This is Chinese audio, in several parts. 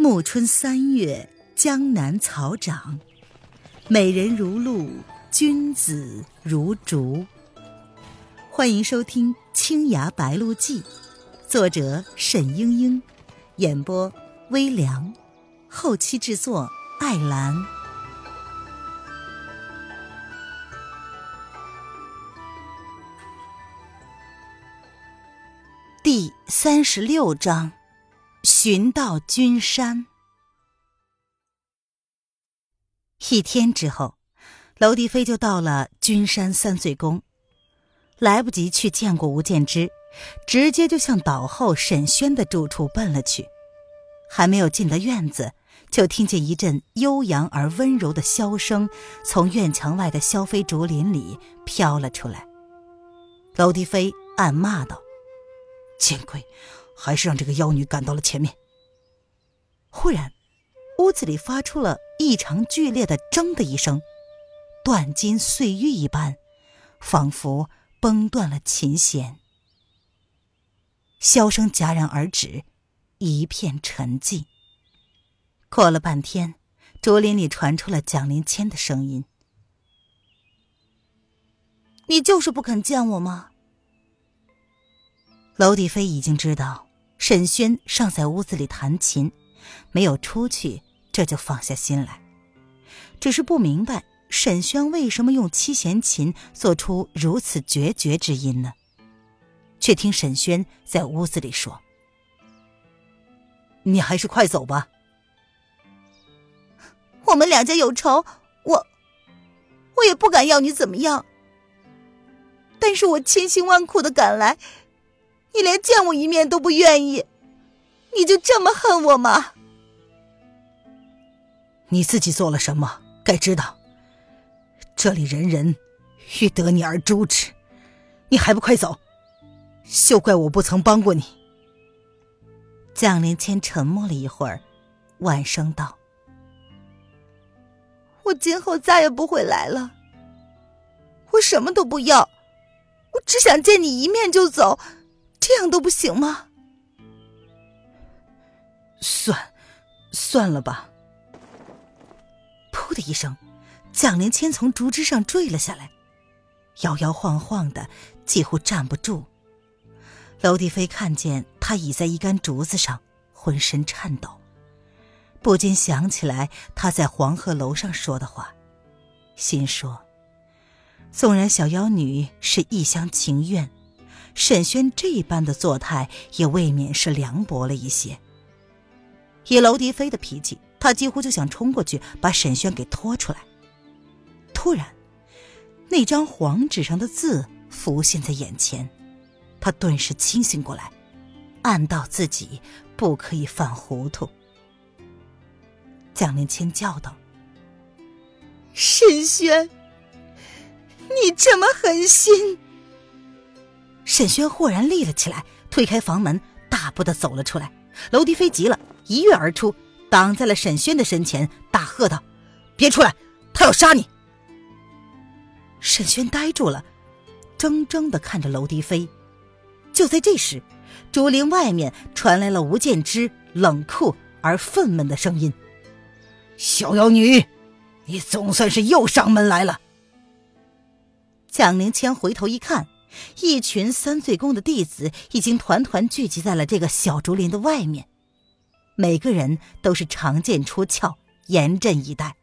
暮春三月，江南草长，美人如露，君子如竹。欢迎收听《青崖白鹿记》，作者沈英英，演播微凉，后期制作艾兰。第三十六章。寻到君山。一天之后，娄迪飞就到了君山三岁宫，来不及去见过吴建之，直接就向岛后沈轩的住处奔了去。还没有进得院子，就听见一阵悠扬而温柔的箫声从院墙外的萧飞竹林里飘了出来。娄迪飞暗骂道：“见鬼！”还是让这个妖女赶到了前面。忽然，屋子里发出了异常剧烈的“铮”的一声，断金碎玉一般，仿佛崩断了琴弦。箫声戛然而止，一片沉寂。过了半天，竹林里传出了蒋灵谦的声音：“你就是不肯见我吗？”娄底飞已经知道。沈轩尚在屋子里弹琴，没有出去，这就放下心来。只是不明白沈轩为什么用七弦琴做出如此决绝之音呢？却听沈轩在屋子里说：“你还是快走吧。我们两家有仇，我我也不敢要你怎么样。但是我千辛万苦的赶来。”你连见我一面都不愿意，你就这么恨我吗？你自己做了什么？该知道，这里人人欲得你而诛之，你还不快走？休怪我不曾帮过你。蒋灵谦沉默了一会儿，婉声道：“我今后再也不会来了。我什么都不要，我只想见你一面就走。”这样都不行吗？算，算了吧。噗的一声，蒋灵谦从竹枝上坠了下来，摇摇晃晃的，几乎站不住。娄帝飞看见他倚在一根竹子上，浑身颤抖，不禁想起来他在黄鹤楼上说的话，心说：纵然小妖女是一厢情愿。沈轩这般的作态，也未免是凉薄了一些。以娄迪飞的脾气，他几乎就想冲过去把沈轩给拖出来。突然，那张黄纸上的字浮现在眼前，他顿时清醒过来，暗道自己不可以犯糊涂。蒋灵谦叫道：“沈轩，你这么狠心！”沈轩豁然立了起来，推开房门，大步的走了出来。娄迪飞急了，一跃而出，挡在了沈轩的身前，大喝道：“别出来，他要杀你！”沈轩呆住了，怔怔的看着娄迪飞。就在这时，竹林外面传来了吴建之冷酷而愤懑的声音：“小妖女，你总算是又上门来了。”蒋灵谦回头一看。一群三岁宫的弟子已经团团聚集在了这个小竹林的外面，每个人都是长剑出鞘，严阵以待。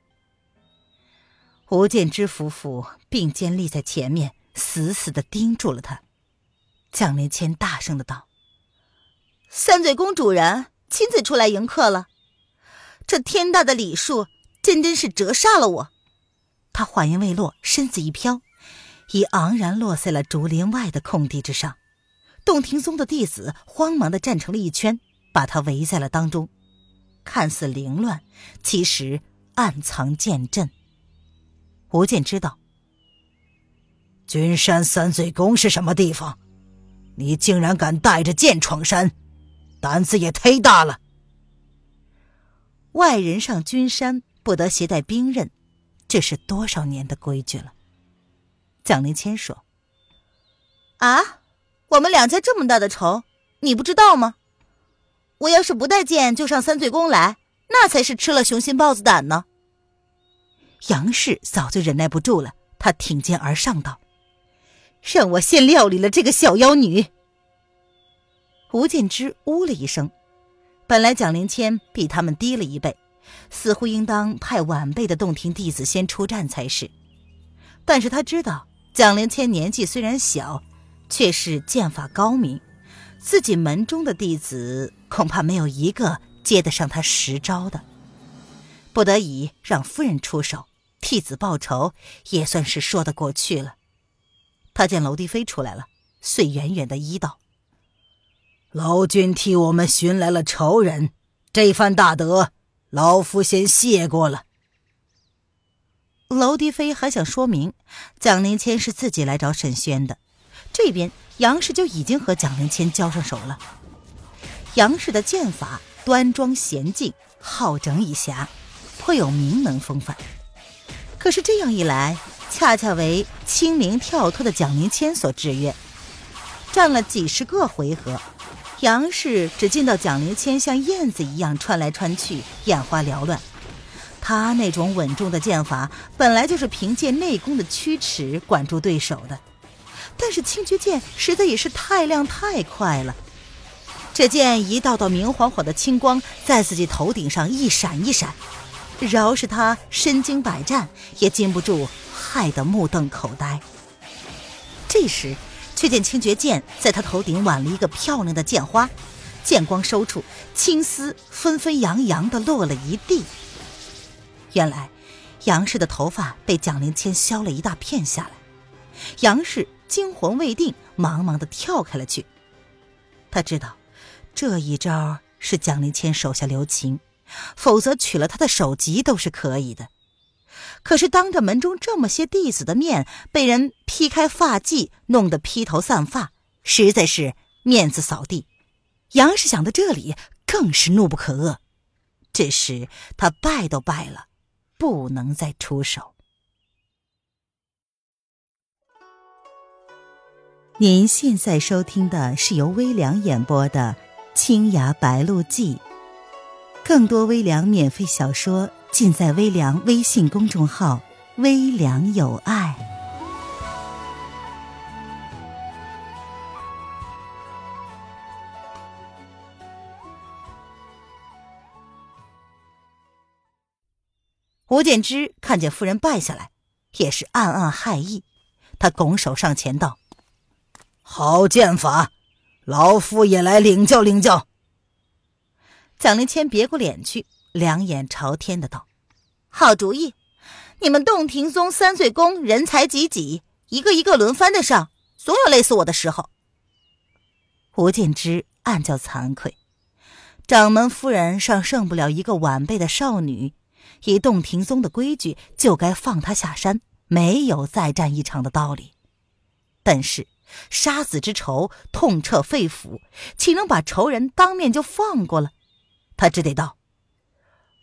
吴建之夫妇并肩立在前面，死死的盯住了他。蒋灵谦大声的道：“三岁宫主人亲自出来迎客了，这天大的礼数，真真是折煞了我。”他话音未落，身子一飘。已昂然落在了竹林外的空地之上，洞庭宗的弟子慌忙的站成了一圈，把他围在了当中。看似凌乱，其实暗藏剑阵。吴剑知道，君山三岁宫是什么地方？你竟然敢带着剑闯山，胆子也忒大了。外人上君山不得携带兵刃，这是多少年的规矩了。蒋灵谦说：“啊，我们两家这么大的仇，你不知道吗？我要是不带剑就上三醉宫来，那才是吃了雄心豹子胆呢。杨氏早就忍耐不住了，她挺肩而上道：“让我先料理了这个小妖女。”吴建之呜了一声。本来蒋灵谦比他们低了一辈，似乎应当派晚辈的洞庭弟子先出战才是。但是他知道蒋灵谦年纪虽然小，却是剑法高明，自己门中的弟子恐怕没有一个接得上他十招的。不得已让夫人出手替子报仇，也算是说得过去了。他见娄帝飞出来了，遂远远的揖道。老君替我们寻来了仇人，这番大德，老夫先谢过了。娄迪飞还想说明，蒋灵谦是自己来找沈轩的，这边杨氏就已经和蒋灵谦交上手了。杨氏的剑法端庄娴静，好整以暇，颇有名门风范。可是这样一来，恰恰为轻灵跳脱的蒋灵谦所制约，战了几十个回合。杨氏只见到蒋灵谦像燕子一样穿来穿去，眼花缭乱。他那种稳重的剑法，本来就是凭借内功的驱驰管住对手的。但是青绝剑实在也是太亮太快了，只见一道道明晃晃的青光在自己头顶上一闪一闪，饶是他身经百战，也禁不住害得目瞪口呆。这时。却见青绝剑在他头顶挽了一个漂亮的剑花，剑光收处，青丝纷纷扬扬的落了一地。原来杨氏的头发被蒋灵谦削了一大片下来。杨氏惊魂未定，忙忙的跳开了去。他知道这一招是蒋灵谦手下留情，否则取了他的首级都是可以的。可是当着门中这么些弟子的面，被人劈开发髻，弄得披头散发，实在是面子扫地。杨氏想到这里，更是怒不可遏。这时他败都败了，不能再出手。您现在收听的是由微凉演播的《青崖白鹿记》，更多微凉免费小说。尽在微凉微信公众号“微凉有爱”。吴建之看见夫人败下来，也是暗暗骇意。他拱手上前道：“好剑法，老夫也来领教领教。”蒋灵谦别过脸去。两眼朝天的道：“好主意！你们洞庭宗三岁宫人才济济，一个一个轮番的上，总有累死我的时候。”吴建之暗叫惭愧，掌门夫人尚胜不了一个晚辈的少女，以洞庭宗的规矩，就该放他下山，没有再战一场的道理。但是杀子之仇痛彻肺腑，岂能把仇人当面就放过了？他只得道。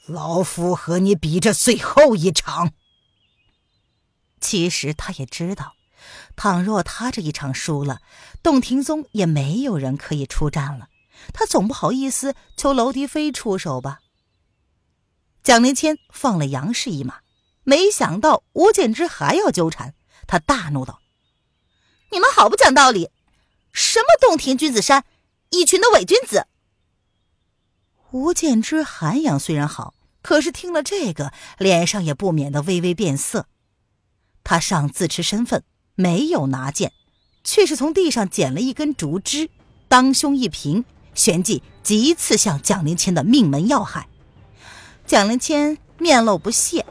老夫和你比这最后一场。其实他也知道，倘若他这一场输了，洞庭宗也没有人可以出战了。他总不好意思求娄迪飞出手吧？蒋灵谦放了杨氏一马，没想到吴建之还要纠缠，他大怒道：“你们好不讲道理！什么洞庭君子山，一群的伪君子！”吴建之涵养虽然好，可是听了这个，脸上也不免的微微变色。他尚自持身份，没有拿剑，却是从地上捡了一根竹枝，当胸一平，旋即急刺向蒋灵谦的命门要害。蒋灵谦面露不屑，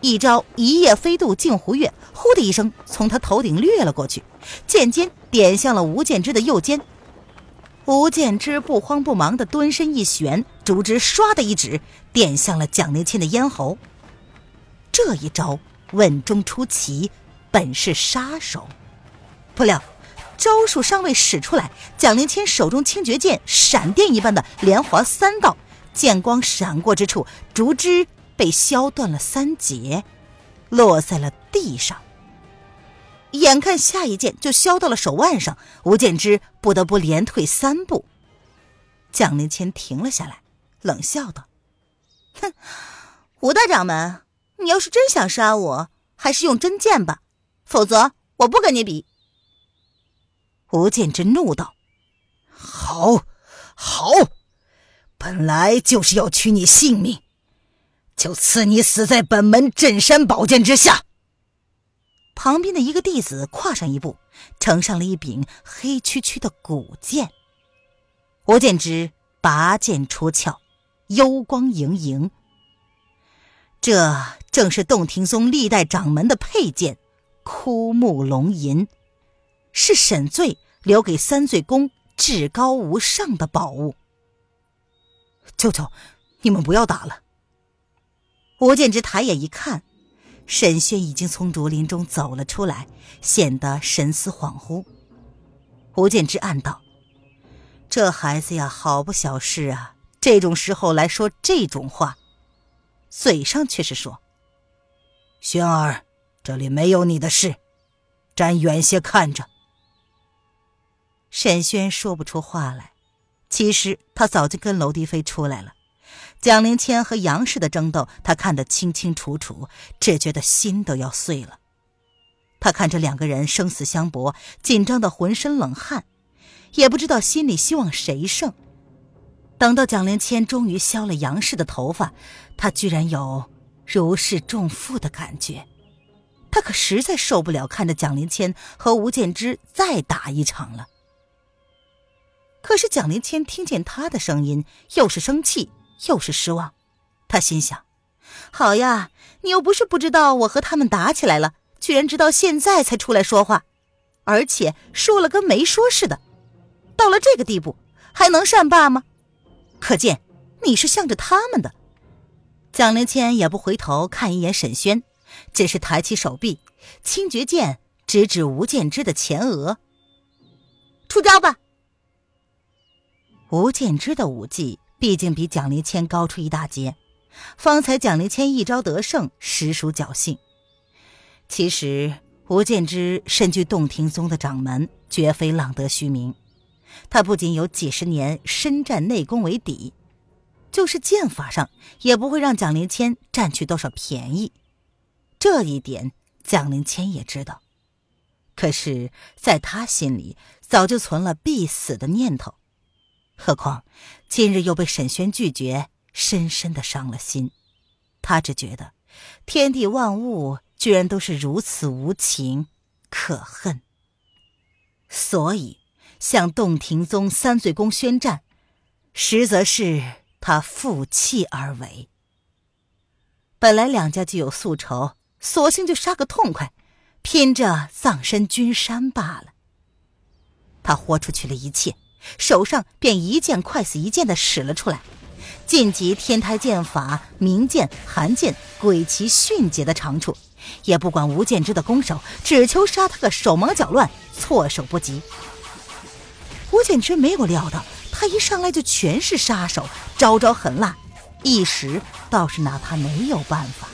一招一夜飞渡镜湖月，呼的一声从他头顶掠了过去，剑尖点向了吴建之的右肩。吴建之不慌不忙的蹲身一旋，竹枝唰的一指，点向了蒋灵谦的咽喉。这一招稳中出奇，本是杀手。不料招数尚未使出来，蒋灵谦手中清绝剑闪电一般的连划三道，剑光闪过之处，竹枝被削断了三截，落在了地上。眼看下一剑就削到了手腕上，吴建之不得不连退三步。蒋灵谦停了下来，冷笑道：“哼，吴大掌门，你要是真想杀我，还是用真剑吧，否则我不跟你比。吴建之怒道：“好，好，本来就是要取你性命，就赐你死在本门镇山宝剑之下。”旁边的一个弟子跨上一步，呈上了一柄黑黢黢的古剑。吴建之拔剑出鞘，幽光盈盈。这正是洞庭宗历代掌门的佩剑——枯木龙吟。是沈醉留给三醉宫至高无上的宝物。舅舅，你们不要打了。吴建之抬眼一看，沈轩已经从竹林中走了出来，显得神思恍惚。吴建之暗道：“这孩子呀，好不小事啊！这种时候来说这种话，嘴上却是说：‘轩儿，这里没有你的事，站远些看着。’”沈轩说不出话来，其实他早就跟娄迪飞出来了。蒋灵谦和杨氏的争斗，他看得清清楚楚，只觉得心都要碎了。他看着两个人生死相搏，紧张的浑身冷汗，也不知道心里希望谁胜。等到蒋灵谦终于削了杨氏的头发，他居然有如释重负的感觉。他可实在受不了看着蒋灵谦和吴建之再打一场了。可是蒋灵谦听见他的声音，又是生气又是失望。他心想：“好呀，你又不是不知道我和他们打起来了，居然直到现在才出来说话，而且说了跟没说似的。到了这个地步，还能善罢吗？可见你是向着他们的。”蒋灵谦也不回头看一眼沈轩，只是抬起手臂，清绝剑直指吴建之的前额：“出招吧！”吴建之的武技毕竟比蒋灵谦高出一大截，方才蒋灵谦一招得胜，实属侥幸。其实吴建之身居洞庭宗的掌门，绝非浪得虚名。他不仅有几十年深战内功为底，就是剑法上也不会让蒋灵谦占去多少便宜。这一点蒋灵谦也知道，可是在他心里早就存了必死的念头。何况今日又被沈轩拒绝，深深的伤了心。他只觉得天地万物居然都是如此无情可恨，所以向洞庭宗三醉宫宣战，实则是他负气而为。本来两家就有宿仇，索性就杀个痛快，拼着葬身君山罢了。他豁出去了一切。手上便一剑快似一剑的使了出来，晋级天台剑法，明剑、寒剑，鬼奇迅捷的长处，也不管吴建之的攻手，只求杀他个手忙脚乱，措手不及。吴建之没有料到，他一上来就全是杀手，招招狠辣，一时倒是拿他没有办法，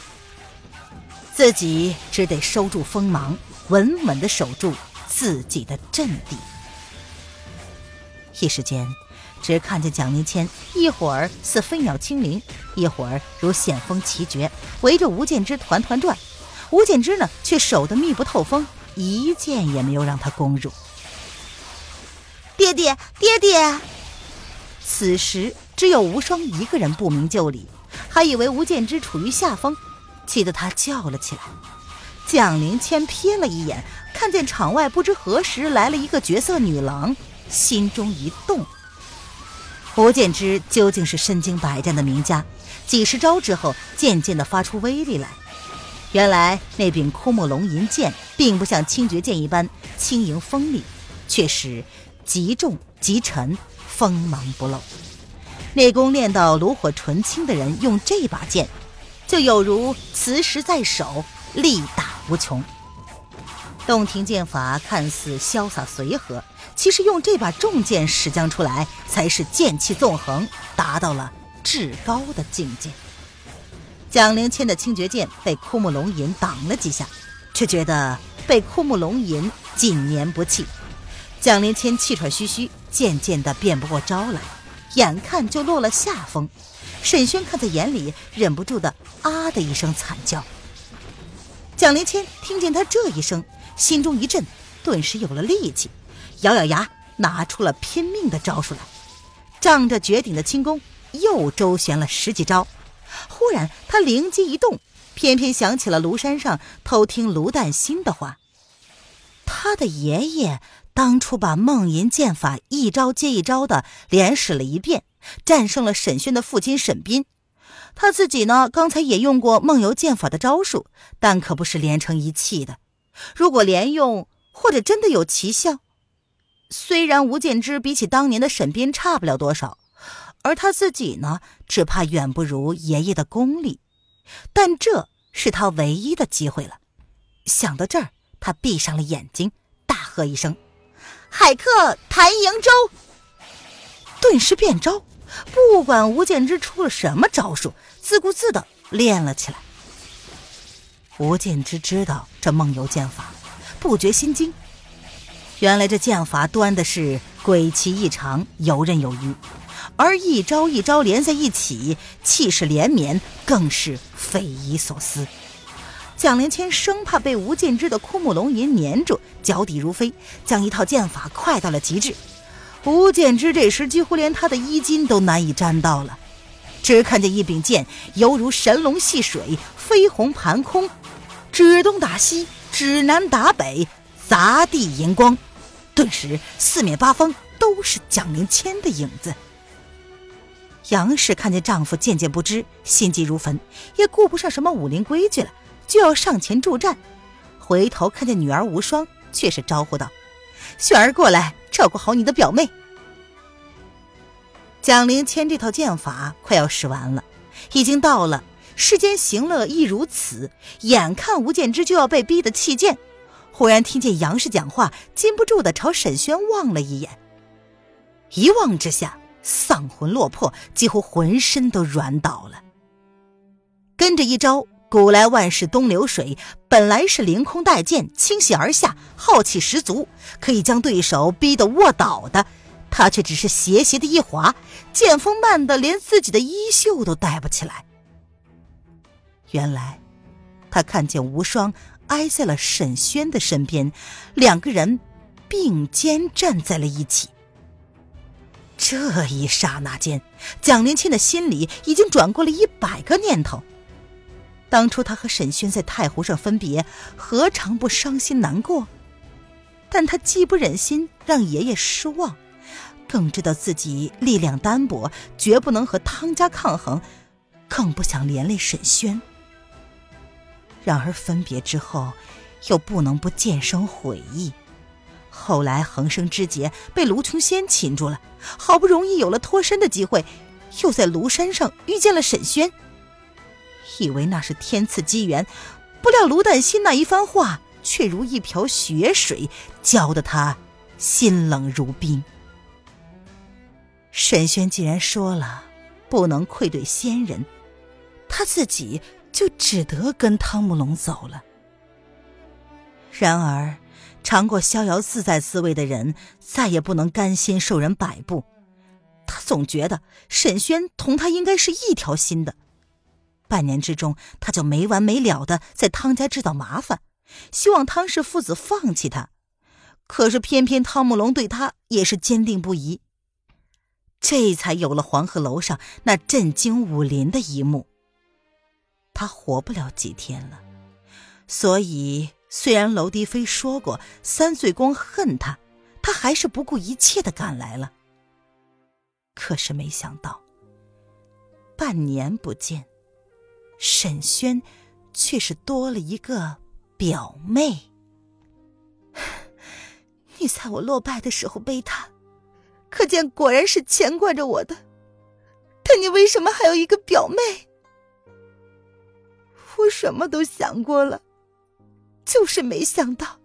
自己只得收住锋芒，稳稳的守住自己的阵地。一时间，只看见蒋灵谦一会儿似飞鸟轻灵，一会儿如险峰奇绝，围着吴建之团团转。吴建之呢，却守得密不透风，一箭也没有让他攻入。爹爹，爹爹！此时只有无双一个人不明就里，还以为吴建之处于下风，气得他叫了起来。蒋灵谦瞥了一眼，看见场外不知何时来了一个绝色女郎。心中一动，胡建之究竟是身经百战的名家，几十招之后，渐渐的发出威力来。原来那柄枯木龙吟剑，并不像清绝剑一般轻盈锋利，却是极重极沉，锋芒不露。内功练到炉火纯青的人，用这把剑，就有如磁石在手，力大无穷。洞庭剑法看似潇洒随和。其实用这把重剑使将出来，才是剑气纵横，达到了至高的境界。蒋灵谦的清绝剑被枯木龙吟挡了几下，却觉得被枯木龙吟紧粘不弃。蒋灵谦气喘吁吁，渐渐的变不过招来，眼看就落了下风。沈轩看在眼里，忍不住的啊的一声惨叫。蒋灵谦听见他这一声，心中一震，顿时有了力气，咬咬牙，拿出了拼命的招数来，仗着绝顶的轻功，又周旋了十几招。忽然，他灵机一动，偏偏想起了庐山上偷听卢旦心的话。他的爷爷当初把梦银剑法一招接一招的连使了一遍，战胜了沈轩的父亲沈斌。他自己呢，刚才也用过梦游剑法的招数，但可不是连成一气的。如果连用，或者真的有奇效，虽然吴建之比起当年的沈斌差不了多少。而他自己呢，只怕远不如爷爷的功力，但这是他唯一的机会了。想到这儿，他闭上了眼睛，大喝一声：“海客谭瀛洲！”顿时变招，不管吴建之出了什么招数，自顾自的练了起来。吴建之知道这梦游剑法，不觉心惊。原来这剑法端的是鬼奇异常，游刃有余。而一招一招连在一起，气势连绵，更是匪夷所思。蒋灵谦生怕被吴建之的枯木龙吟粘住，脚底如飞，将一套剑法快到了极致。吴建之这时几乎连他的衣襟都难以沾到了，只看见一柄剑犹如神龙戏水，飞鸿盘空，指东打西，指南打北，砸地银光。顿时四面八方都是蒋灵谦的影子。杨氏看见丈夫渐渐不知，心急如焚，也顾不上什么武林规矩了，就要上前助战。回头看见女儿无双，却是招呼道：“雪儿过来，照顾好你的表妹。”蒋灵谦这套剑法快要使完了，已经到了世间行乐亦如此。眼看吴建之就要被逼得弃剑，忽然听见杨氏讲话，禁不住的朝沈轩望了一眼，一望之下。丧魂落魄，几乎浑身都软倒了。跟着一招“古来万事东流水”，本来是凌空带剑倾泻而下，浩气十足，可以将对手逼得卧倒的，他却只是斜斜的一划，剑锋慢的连自己的衣袖都带不起来。原来，他看见无双挨在了沈轩的身边，两个人并肩站在了一起。这一刹那间，蒋灵倩的心里已经转过了一百个念头。当初他和沈轩在太湖上分别，何尝不伤心难过？但他既不忍心让爷爷失望，更知道自己力量单薄，绝不能和汤家抗衡，更不想连累沈轩。然而分别之后，又不能不渐生悔意。后来横生枝节被卢琼仙擒住了，好不容易有了脱身的机会，又在庐山上遇见了沈轩，以为那是天赐机缘，不料卢旦心那一番话却如一瓢血水，浇得他心冷如冰。沈轩既然说了不能愧对仙人，他自己就只得跟汤姆龙走了。然而。尝过逍遥自在滋味的人，再也不能甘心受人摆布。他总觉得沈轩同他应该是一条心的。半年之中，他就没完没了的在汤家制造麻烦，希望汤氏父子放弃他。可是偏偏汤姆龙对他也是坚定不移，这才有了黄鹤楼上那震惊武林的一幕。他活不了几天了，所以。虽然娄迪飞说过三岁公恨他，他还是不顾一切的赶来了。可是没想到，半年不见，沈轩却是多了一个表妹。你在我落败的时候背他，可见果然是牵挂着我的。但你为什么还有一个表妹？我什么都想过了。就是没想到，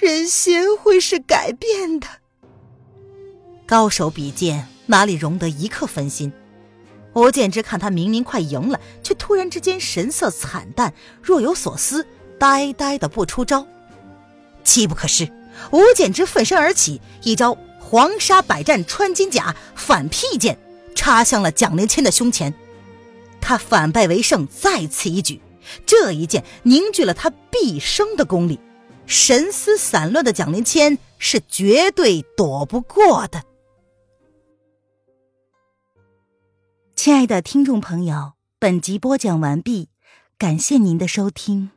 人心会是改变的。高手比剑，哪里容得一刻分心？吴建之看他明明快赢了，却突然之间神色惨淡，若有所思，呆呆的不出招。机不可失，吴建之奋身而起，一招黄沙百战穿金甲，反劈剑插向了蒋灵谦的胸前。他反败为胜，再此一举。这一剑凝聚了他毕生的功力，神思散乱的蒋灵谦是绝对躲不过的。亲爱的听众朋友，本集播讲完毕，感谢您的收听。